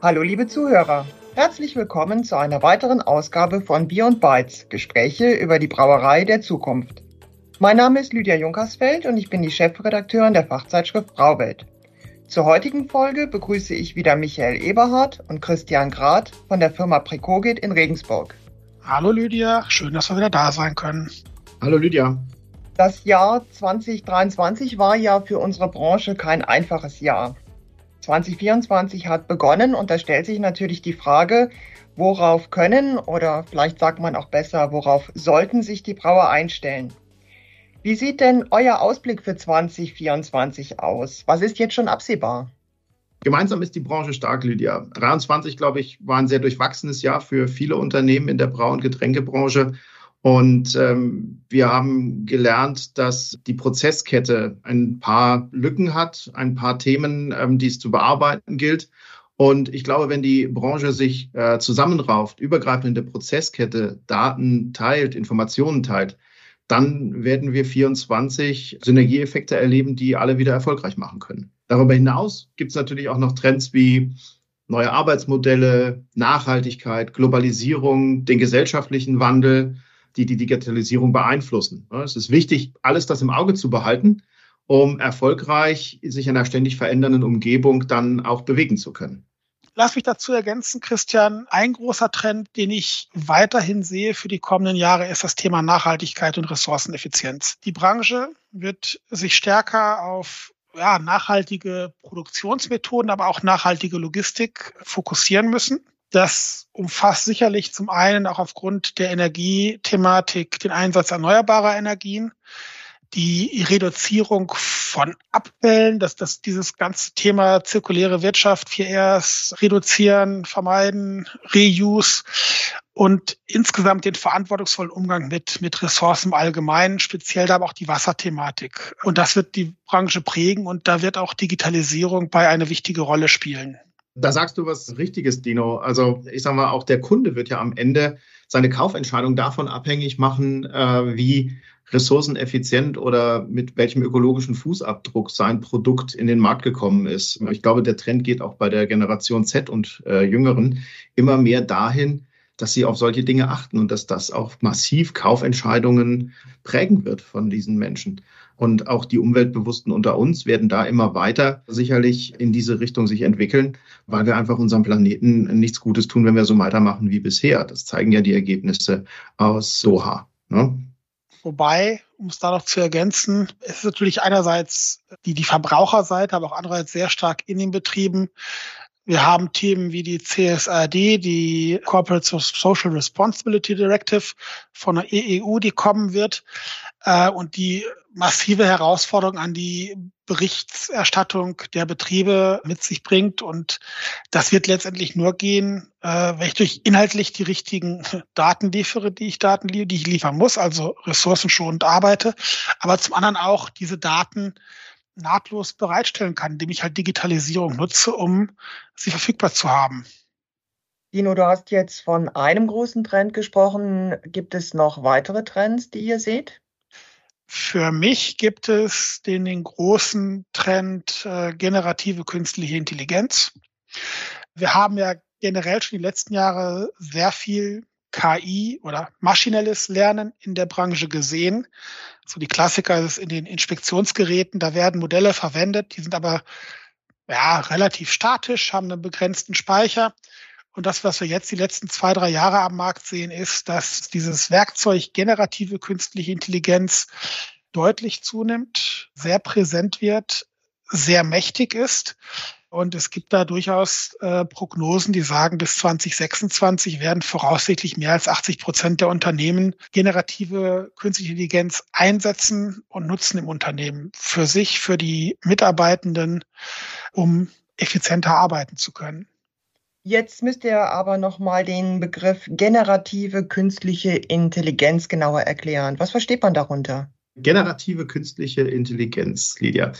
Hallo liebe Zuhörer, herzlich willkommen zu einer weiteren Ausgabe von Bier und Bytes, Gespräche über die Brauerei der Zukunft. Mein Name ist Lydia Junkersfeld und ich bin die Chefredakteurin der Fachzeitschrift Brauwelt. Zur heutigen Folge begrüße ich wieder Michael Eberhardt und Christian Grad von der Firma Precogit in Regensburg. Hallo Lydia, schön, dass wir wieder da sein können. Hallo Lydia. Das Jahr 2023 war ja für unsere Branche kein einfaches Jahr. 2024 hat begonnen und da stellt sich natürlich die Frage, worauf können oder vielleicht sagt man auch besser, worauf sollten sich die Brauer einstellen? Wie sieht denn euer Ausblick für 2024 aus? Was ist jetzt schon absehbar? Gemeinsam ist die Branche stark, Lydia. 23, glaube ich, war ein sehr durchwachsenes Jahr für viele Unternehmen in der Brau- und Getränkebranche. Und ähm, wir haben gelernt, dass die Prozesskette ein paar Lücken hat, ein paar Themen, ähm, die es zu bearbeiten gilt. Und ich glaube, wenn die Branche sich äh, zusammenrauft, übergreifende Prozesskette, Daten teilt, Informationen teilt, dann werden wir 24 Synergieeffekte erleben, die alle wieder erfolgreich machen können. Darüber hinaus gibt es natürlich auch noch Trends wie neue Arbeitsmodelle, Nachhaltigkeit, Globalisierung, den gesellschaftlichen Wandel die die Digitalisierung beeinflussen. Es ist wichtig, alles das im Auge zu behalten, um erfolgreich sich in einer ständig verändernden Umgebung dann auch bewegen zu können. Lass mich dazu ergänzen, Christian. Ein großer Trend, den ich weiterhin sehe für die kommenden Jahre, ist das Thema Nachhaltigkeit und Ressourceneffizienz. Die Branche wird sich stärker auf ja, nachhaltige Produktionsmethoden, aber auch nachhaltige Logistik fokussieren müssen. Das umfasst sicherlich zum einen auch aufgrund der Energiethematik den Einsatz erneuerbarer Energien, die Reduzierung von Abfällen, dass das dieses ganze Thema zirkuläre Wirtschaft, 4Rs, reduzieren, vermeiden, Reuse und insgesamt den verantwortungsvollen Umgang mit, mit Ressourcen im Allgemeinen, speziell da aber auch die Wasserthematik. Und das wird die Branche prägen und da wird auch Digitalisierung bei eine wichtige Rolle spielen. Da sagst du was Richtiges, Dino. Also ich sage mal, auch der Kunde wird ja am Ende seine Kaufentscheidung davon abhängig machen, äh, wie ressourceneffizient oder mit welchem ökologischen Fußabdruck sein Produkt in den Markt gekommen ist. Ich glaube, der Trend geht auch bei der Generation Z und äh, Jüngeren immer mehr dahin, dass sie auf solche Dinge achten und dass das auch massiv Kaufentscheidungen prägen wird von diesen Menschen. Und auch die Umweltbewussten unter uns werden da immer weiter sicherlich in diese Richtung sich entwickeln, weil wir einfach unserem Planeten nichts Gutes tun, wenn wir so weitermachen wie bisher. Das zeigen ja die Ergebnisse aus Doha. Ne? Wobei, um es da noch zu ergänzen, es ist natürlich einerseits die, die Verbraucherseite, aber auch andererseits sehr stark in den Betrieben. Wir haben Themen wie die CSRD, die Corporate Social Responsibility Directive von der EEU, die kommen wird äh, und die massive Herausforderungen an die Berichterstattung der Betriebe mit sich bringt. Und das wird letztendlich nur gehen, äh, wenn ich durch inhaltlich die richtigen Daten liefere, die ich Daten die ich liefern muss, also ressourcenschonend arbeite, aber zum anderen auch diese Daten nahtlos bereitstellen kann, indem ich halt Digitalisierung nutze, um sie verfügbar zu haben. Dino, du hast jetzt von einem großen Trend gesprochen. Gibt es noch weitere Trends, die ihr seht? Für mich gibt es den, den großen Trend äh, generative künstliche Intelligenz. Wir haben ja generell schon die letzten Jahre sehr viel KI oder maschinelles Lernen in der Branche gesehen. So die Klassiker ist in den Inspektionsgeräten, da werden Modelle verwendet, die sind aber ja, relativ statisch, haben einen begrenzten Speicher. Und das, was wir jetzt die letzten zwei, drei Jahre am Markt sehen, ist, dass dieses Werkzeug generative künstliche Intelligenz deutlich zunimmt, sehr präsent wird, sehr mächtig ist. Und es gibt da durchaus äh, Prognosen, die sagen, bis 2026 werden voraussichtlich mehr als 80 Prozent der Unternehmen generative künstliche Intelligenz einsetzen und nutzen im Unternehmen für sich, für die Mitarbeitenden, um effizienter arbeiten zu können. Jetzt müsst ihr aber nochmal den Begriff generative künstliche Intelligenz genauer erklären. Was versteht man darunter? Generative künstliche Intelligenz, Lydia.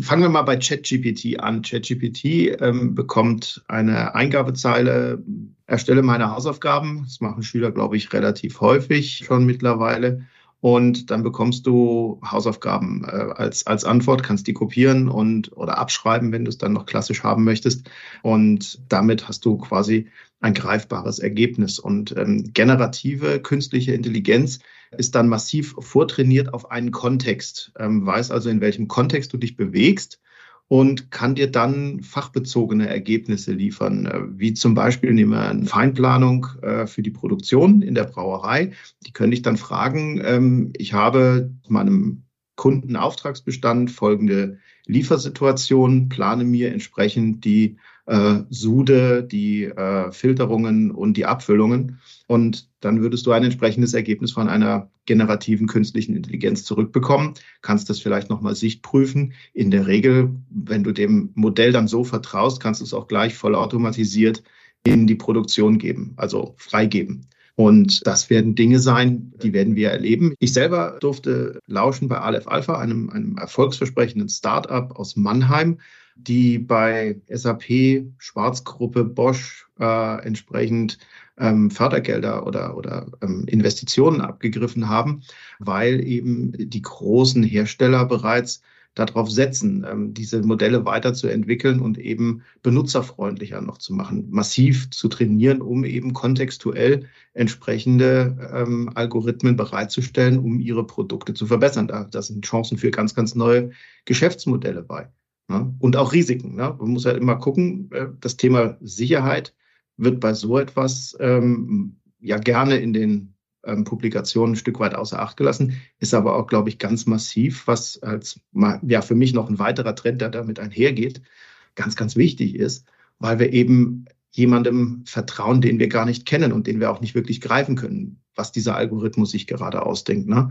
Fangen wir mal bei ChatGPT an. ChatGPT ähm, bekommt eine Eingabezeile, erstelle meine Hausaufgaben. Das machen Schüler, glaube ich, relativ häufig schon mittlerweile. Und dann bekommst du Hausaufgaben äh, als, als Antwort, kannst die kopieren und oder abschreiben, wenn du es dann noch klassisch haben möchtest. Und damit hast du quasi ein greifbares Ergebnis. Und ähm, generative künstliche Intelligenz ist dann massiv vortrainiert auf einen Kontext, ähm, weiß also, in welchem Kontext du dich bewegst und kann dir dann fachbezogene Ergebnisse liefern, äh, wie zum Beispiel nehmen wir eine Feinplanung äh, für die Produktion in der Brauerei. Die könnte ich dann fragen, ähm, ich habe meinem Kundenauftragsbestand folgende Liefersituation, plane mir entsprechend die äh, Sude, die äh, Filterungen und die Abfüllungen. Und dann würdest du ein entsprechendes Ergebnis von einer generativen künstlichen Intelligenz zurückbekommen, kannst das vielleicht nochmal sichtprüfen. In der Regel, wenn du dem Modell dann so vertraust, kannst du es auch gleich vollautomatisiert in die Produktion geben, also freigeben. Und das werden Dinge sein, die werden wir erleben. Ich selber durfte lauschen bei Aleph Alpha, einem, einem erfolgsversprechenden Startup aus Mannheim, die bei SAP, Schwarzgruppe, Bosch äh, entsprechend ähm, Fördergelder oder, oder ähm, Investitionen abgegriffen haben, weil eben die großen Hersteller bereits darauf setzen, ähm, diese Modelle weiterzuentwickeln und eben benutzerfreundlicher noch zu machen, massiv zu trainieren, um eben kontextuell entsprechende ähm, Algorithmen bereitzustellen, um ihre Produkte zu verbessern. Da, da sind Chancen für ganz, ganz neue Geschäftsmodelle bei. Ne? Und auch Risiken. Ne? Man muss ja immer gucken, äh, das Thema Sicherheit wird bei so etwas ähm, ja gerne in den ähm, Publikationen ein Stück weit außer Acht gelassen, ist aber auch, glaube ich, ganz massiv, was als ja für mich noch ein weiterer Trend, der damit einhergeht, ganz, ganz wichtig ist, weil wir eben jemandem vertrauen, den wir gar nicht kennen und den wir auch nicht wirklich greifen können, was dieser Algorithmus sich gerade ausdenkt. Ne?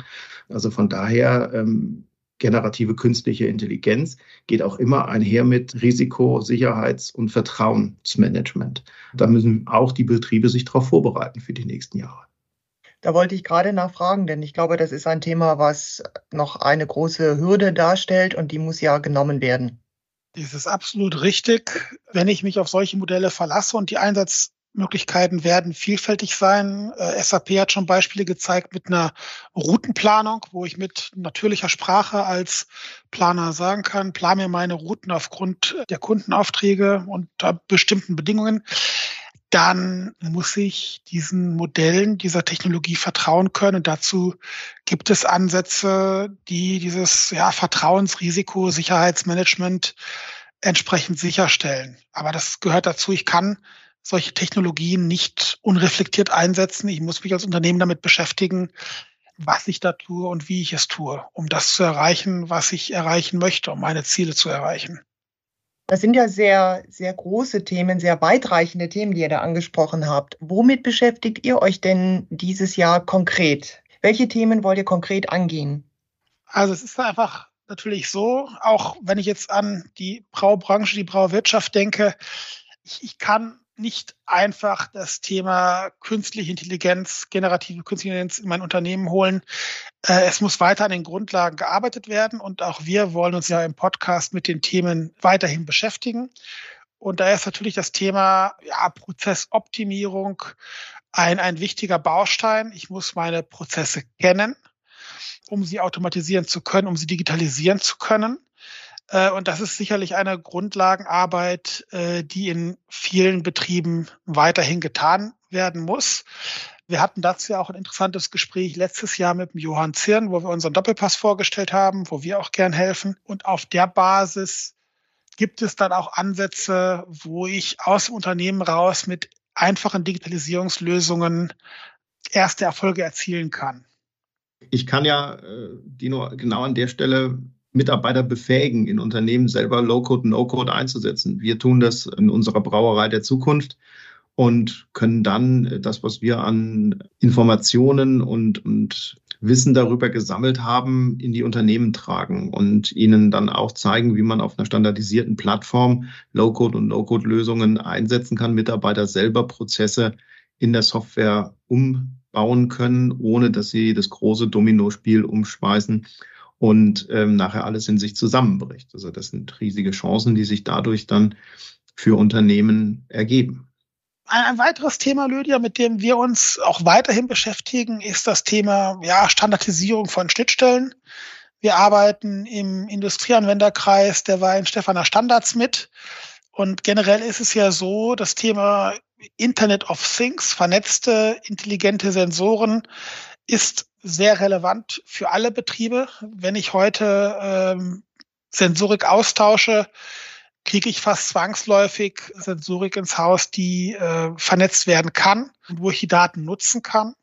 Also von daher ähm, generative künstliche Intelligenz geht auch immer einher mit Risiko, Sicherheits- und Vertrauensmanagement. Da müssen auch die Betriebe sich darauf vorbereiten für die nächsten Jahre. Da wollte ich gerade nachfragen, denn ich glaube, das ist ein Thema, was noch eine große Hürde darstellt und die muss ja genommen werden. Das ist absolut richtig. Wenn ich mich auf solche Modelle verlasse und die Einsatz Möglichkeiten werden vielfältig sein. Äh, SAP hat schon Beispiele gezeigt mit einer Routenplanung, wo ich mit natürlicher Sprache als Planer sagen kann, plan mir meine Routen aufgrund der Kundenaufträge und bestimmten Bedingungen. Dann muss ich diesen Modellen, dieser Technologie vertrauen können. Und dazu gibt es Ansätze, die dieses ja, Vertrauensrisiko, Sicherheitsmanagement entsprechend sicherstellen. Aber das gehört dazu. Ich kann solche Technologien nicht unreflektiert einsetzen. Ich muss mich als Unternehmen damit beschäftigen, was ich da tue und wie ich es tue, um das zu erreichen, was ich erreichen möchte, um meine Ziele zu erreichen. Das sind ja sehr, sehr große Themen, sehr weitreichende Themen, die ihr da angesprochen habt. Womit beschäftigt ihr euch denn dieses Jahr konkret? Welche Themen wollt ihr konkret angehen? Also es ist einfach natürlich so, auch wenn ich jetzt an die Braubranche, die Brauwirtschaft denke, ich, ich kann nicht einfach das Thema künstliche Intelligenz, generative künstliche Intelligenz in mein Unternehmen holen. Äh, es muss weiter an den Grundlagen gearbeitet werden und auch wir wollen uns ja im Podcast mit den Themen weiterhin beschäftigen. Und da ist natürlich das Thema ja, Prozessoptimierung ein, ein wichtiger Baustein. Ich muss meine Prozesse kennen, um sie automatisieren zu können, um sie digitalisieren zu können. Äh, und das ist sicherlich eine Grundlagenarbeit, äh, die in vielen Betrieben weiterhin getan werden muss. Wir hatten dazu ja auch ein interessantes Gespräch letztes Jahr mit dem Johann Zirn, wo wir unseren Doppelpass vorgestellt haben, wo wir auch gern helfen. Und auf der Basis gibt es dann auch Ansätze, wo ich aus dem Unternehmen raus mit einfachen Digitalisierungslösungen erste Erfolge erzielen kann. Ich kann ja, äh, Dino, genau an der Stelle Mitarbeiter befähigen, in Unternehmen selber Low-Code, No-Code einzusetzen. Wir tun das in unserer Brauerei der Zukunft und können dann das, was wir an Informationen und, und Wissen darüber gesammelt haben, in die Unternehmen tragen und ihnen dann auch zeigen, wie man auf einer standardisierten Plattform Low-Code und No-Code-Lösungen einsetzen kann, Mitarbeiter selber Prozesse in der Software umbauen können, ohne dass sie das große Dominospiel umschmeißen und ähm, nachher alles in sich zusammenbricht. Also das sind riesige Chancen, die sich dadurch dann für Unternehmen ergeben. Ein, weiteres Thema, Lydia, mit dem wir uns auch weiterhin beschäftigen, ist das Thema ja, Standardisierung von Schnittstellen. Wir arbeiten im Industrieanwenderkreis der Wein Stefaner Standards mit. Und generell ist es ja so, das Thema Internet of Things, vernetzte, intelligente Sensoren, ist sehr relevant für alle Betriebe. Wenn ich heute ähm, Sensorik austausche, kriege ich fast zwangsläufig Sensorik ins Haus, die äh, vernetzt werden kann und wo ich die Daten nutzen kann.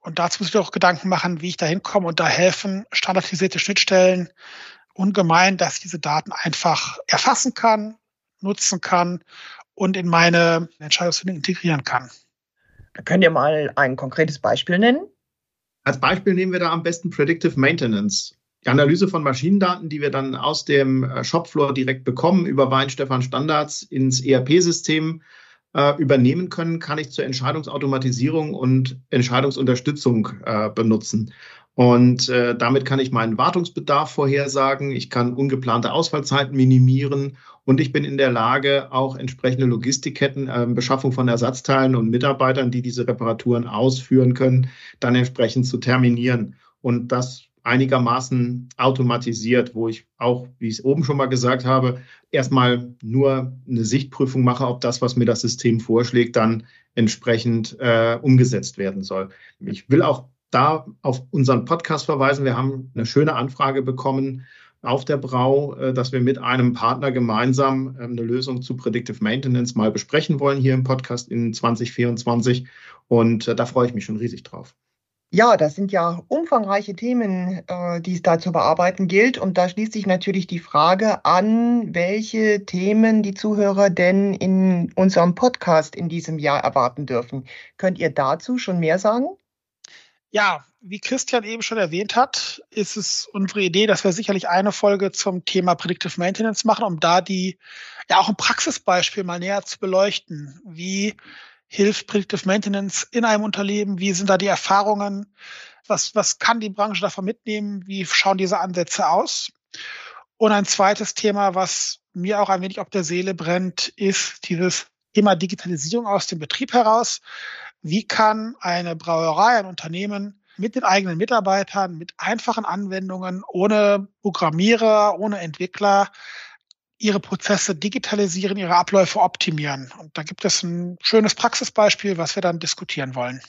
Und dazu muss ich auch Gedanken machen, wie ich da hinkomme und da helfen standardisierte Schnittstellen ungemein, dass ich diese Daten einfach erfassen kann, nutzen kann und in meine Entscheidungsfindung integrieren kann. Könnt ihr mal ein konkretes Beispiel nennen? Als Beispiel nehmen wir da am besten Predictive Maintenance die Analyse von Maschinendaten, die wir dann aus dem äh, Shopfloor direkt bekommen, über Weinstefan Standards ins ERP-System äh, übernehmen können, kann ich zur Entscheidungsautomatisierung und Entscheidungsunterstützung äh, benutzen. Und äh, damit kann ich meinen Wartungsbedarf vorhersagen, ich kann ungeplante Ausfallzeiten minimieren und ich bin in der Lage, auch entsprechende Logistikketten, äh, Beschaffung von Ersatzteilen und Mitarbeitern, die diese Reparaturen ausführen können, dann entsprechend zu terminieren. Und das einigermaßen automatisiert, wo ich auch, wie ich es oben schon mal gesagt habe, erstmal nur eine Sichtprüfung mache, ob das, was mir das System vorschlägt, dann entsprechend äh, umgesetzt werden soll. Ich will auch da auf unseren Podcast verweisen. Wir haben eine schöne Anfrage bekommen auf der Brau, äh, dass wir mit einem Partner gemeinsam äh, eine Lösung zu Predictive Maintenance mal besprechen wollen hier im Podcast in 2024. Und äh, da freue ich mich schon riesig drauf. Ja, das sind ja umfangreiche Themen, äh, die es da zu bearbeiten gilt. Und da schließt sich natürlich die Frage an, welche Themen die Zuhörer denn in unserem Podcast in diesem Jahr erwarten dürfen. Könnt ihr dazu schon mehr sagen? Ja, wie Christian eben schon erwähnt hat, ist es unsere Idee, dass wir sicherlich eine Folge zum Thema Predictive Maintenance machen, um da die, ja auch ein Praxisbeispiel mal näher zu beleuchten. Wie hilft Predictive Maintenance in einem Unternehmen? Wie sind da die Erfahrungen? Was, was kann die Branche davon mitnehmen? Wie schauen diese Ansätze aus? Und ein zweites Thema, was mir auch ein wenig auf der Seele brennt, ist dieses Thema Digitalisierung aus dem Betrieb heraus. Wie kann eine Brauerei, ein Unternehmen mit den eigenen Mitarbeitern, mit einfachen Anwendungen, ohne Programmierer, ohne Entwickler ihre Prozesse digitalisieren, ihre Abläufe optimieren. Und da gibt es ein schönes Praxisbeispiel, was wir dann diskutieren wollen.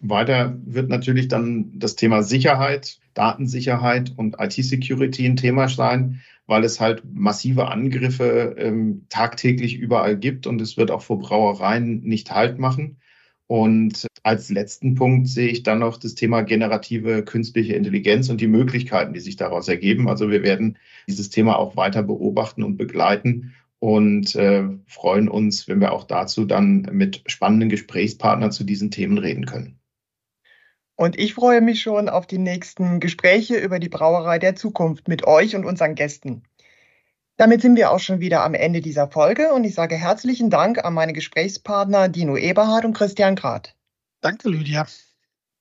Weiter wird natürlich dann das Thema Sicherheit, Datensicherheit und IT-Security ein Thema sein, weil es halt massive Angriffe ähm, tagtäglich überall gibt und es wird auch vor Brauereien nicht Halt machen. Und als letzten Punkt sehe ich dann noch das Thema generative künstliche Intelligenz und die Möglichkeiten, die sich daraus ergeben. Also wir werden dieses Thema auch weiter beobachten und begleiten und äh, freuen uns, wenn wir auch dazu dann mit spannenden Gesprächspartnern zu diesen Themen reden können. Und ich freue mich schon auf die nächsten Gespräche über die Brauerei der Zukunft mit euch und unseren Gästen. Damit sind wir auch schon wieder am Ende dieser Folge und ich sage herzlichen Dank an meine Gesprächspartner Dino Eberhard und Christian Grad. Danke, Lydia.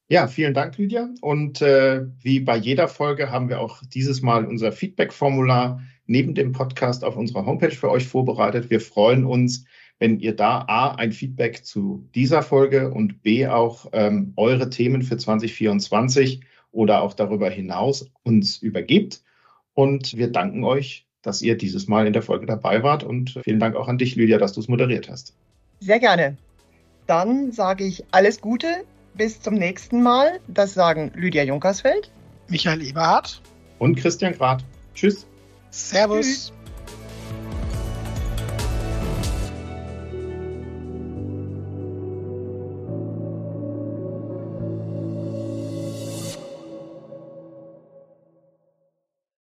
Ja, vielen Dank, Lydia. Und äh, wie bei jeder Folge haben wir auch dieses Mal unser Feedback-Formular neben dem Podcast auf unserer Homepage für euch vorbereitet. Wir freuen uns, wenn ihr da A, ein Feedback zu dieser Folge und B, auch ähm, eure Themen für 2024 oder auch darüber hinaus uns übergibt. Und wir danken euch dass ihr dieses Mal in der Folge dabei wart. Und vielen Dank auch an dich, Lydia, dass du es moderiert hast. Sehr gerne. Dann sage ich alles Gute. Bis zum nächsten Mal. Das sagen Lydia Junkersfeld, Michael Eberhardt und Christian Grad. Tschüss. Servus. Tschüss.